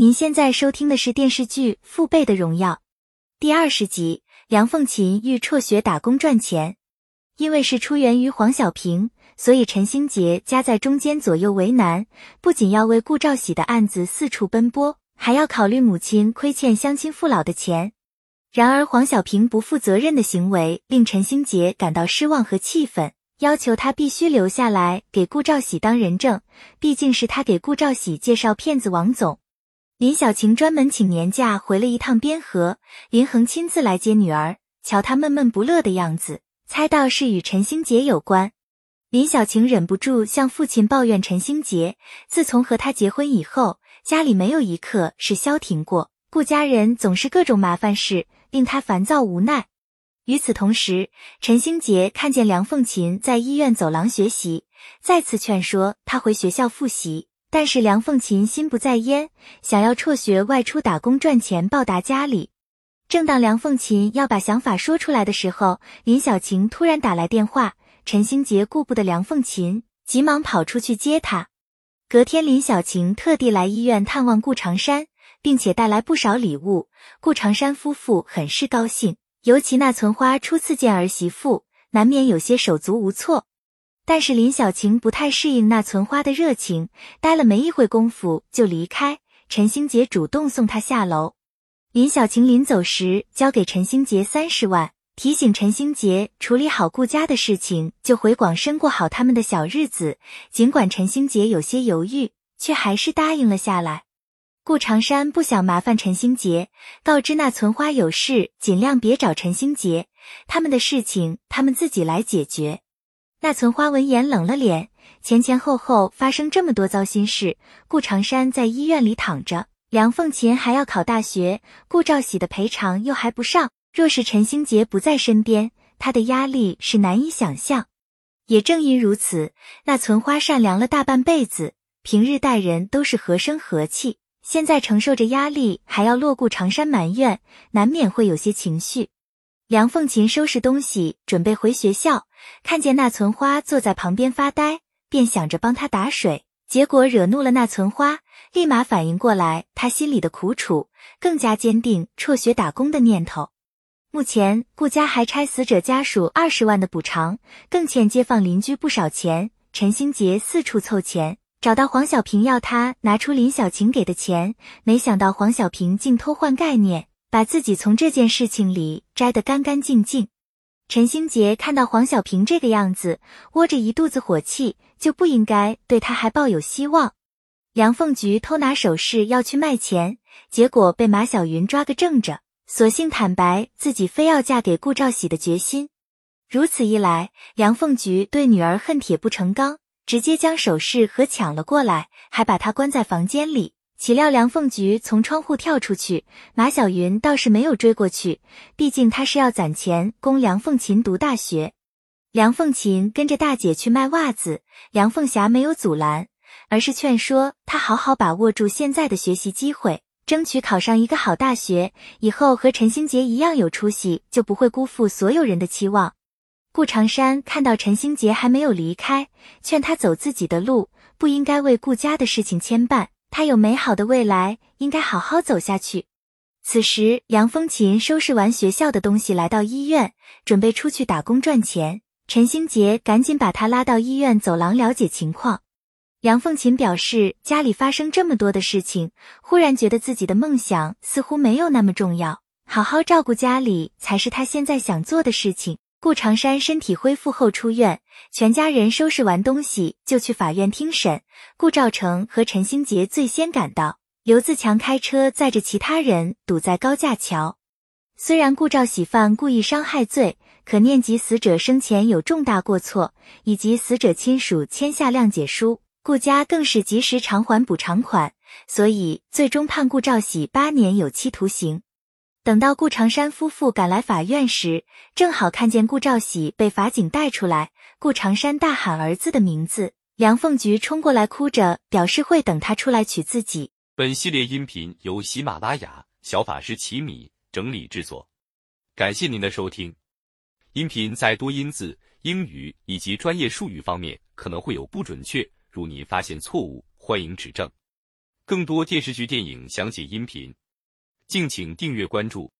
您现在收听的是电视剧《父辈的荣耀》第二十集。梁凤琴欲辍学打工赚钱，因为是出源于黄小平，所以陈兴杰夹在中间左右为难，不仅要为顾兆喜的案子四处奔波，还要考虑母亲亏欠乡亲父老的钱。然而黄小平不负责任的行为令陈兴杰感到失望和气愤，要求他必须留下来给顾兆喜当人证，毕竟是他给顾兆喜介绍骗子王总。林小晴专门请年假回了一趟边河，林恒亲自来接女儿。瞧她闷闷不乐的样子，猜到是与陈星杰有关。林小晴忍不住向父亲抱怨陈星杰，自从和他结婚以后，家里没有一刻是消停过，顾家人总是各种麻烦事，令他烦躁无奈。与此同时，陈星杰看见梁凤琴在医院走廊学习，再次劝说他回学校复习。但是梁凤琴心不在焉，想要辍学外出打工赚钱报答家里。正当梁凤琴要把想法说出来的时候，林小晴突然打来电话。陈星杰顾不得梁凤琴，急忙跑出去接她。隔天，林小晴特地来医院探望顾长山，并且带来不少礼物。顾长山夫妇很是高兴，尤其那存花初次见儿媳妇，难免有些手足无措。但是林小晴不太适应那存花的热情，待了没一会功夫就离开。陈星杰主动送她下楼。林小晴临走时交给陈星杰三十万，提醒陈星杰处理好顾家的事情，就回广深过好他们的小日子。尽管陈星杰有些犹豫，却还是答应了下来。顾长山不想麻烦陈星杰，告知那存花有事尽量别找陈星杰，他们的事情他们自己来解决。那存花闻言冷了脸，前前后后发生这么多糟心事，顾长山在医院里躺着，梁凤琴还要考大学，顾兆喜的赔偿又还不上。若是陈兴杰不在身边，他的压力是难以想象。也正因如此，那存花善良了大半辈子，平日待人都是和声和气，现在承受着压力，还要落顾长山埋怨，难免会有些情绪。梁凤琴收拾东西，准备回学校，看见那存花坐在旁边发呆，便想着帮他打水，结果惹怒了那存花，立马反应过来他心里的苦楚，更加坚定辍学打工的念头。目前顾家还差死者家属二十万的补偿，更欠街坊邻居不少钱。陈兴杰四处凑钱，找到黄小平要他拿出林小晴给的钱，没想到黄小平竟偷换概念。把自己从这件事情里摘得干干净净。陈兴杰看到黄小平这个样子，窝着一肚子火气，就不应该对他还抱有希望。梁凤菊偷拿首饰要去卖钱，结果被马小云抓个正着，索性坦白自己非要嫁给顾兆喜的决心。如此一来，梁凤菊对女儿恨铁不成钢，直接将首饰盒抢了过来，还把她关在房间里。岂料梁凤菊从窗户跳出去，马小云倒是没有追过去，毕竟他是要攒钱供梁凤琴读大学。梁凤琴跟着大姐去卖袜子，梁凤霞没有阻拦，而是劝说她好好把握住现在的学习机会，争取考上一个好大学，以后和陈星杰一样有出息，就不会辜负所有人的期望。顾长山看到陈星杰还没有离开，劝他走自己的路，不应该为顾家的事情牵绊。他有美好的未来，应该好好走下去。此时，杨风琴收拾完学校的东西，来到医院，准备出去打工赚钱。陈星杰赶紧把他拉到医院走廊了解情况。杨凤琴表示，家里发生这么多的事情，忽然觉得自己的梦想似乎没有那么重要，好好照顾家里才是他现在想做的事情。顾长山身体恢复后出院，全家人收拾完东西就去法院听审。顾兆成和陈兴杰最先赶到，刘自强开车载着其他人堵在高架桥。虽然顾兆喜犯故意伤害罪，可念及死者生前有重大过错，以及死者亲属签下谅解书，顾家更是及时偿还补偿款，所以最终判顾兆喜八年有期徒刑。等到顾长山夫妇赶来法院时，正好看见顾兆喜被法警带出来。顾长山大喊儿子的名字，梁凤菊冲过来哭着表示会等他出来娶自己。本系列音频由喜马拉雅小法师奇米整理制作，感谢您的收听。音频在多音字、英语以及专业术语方面可能会有不准确，如您发现错误，欢迎指正。更多电视剧、电影详解音频，敬请订阅关注。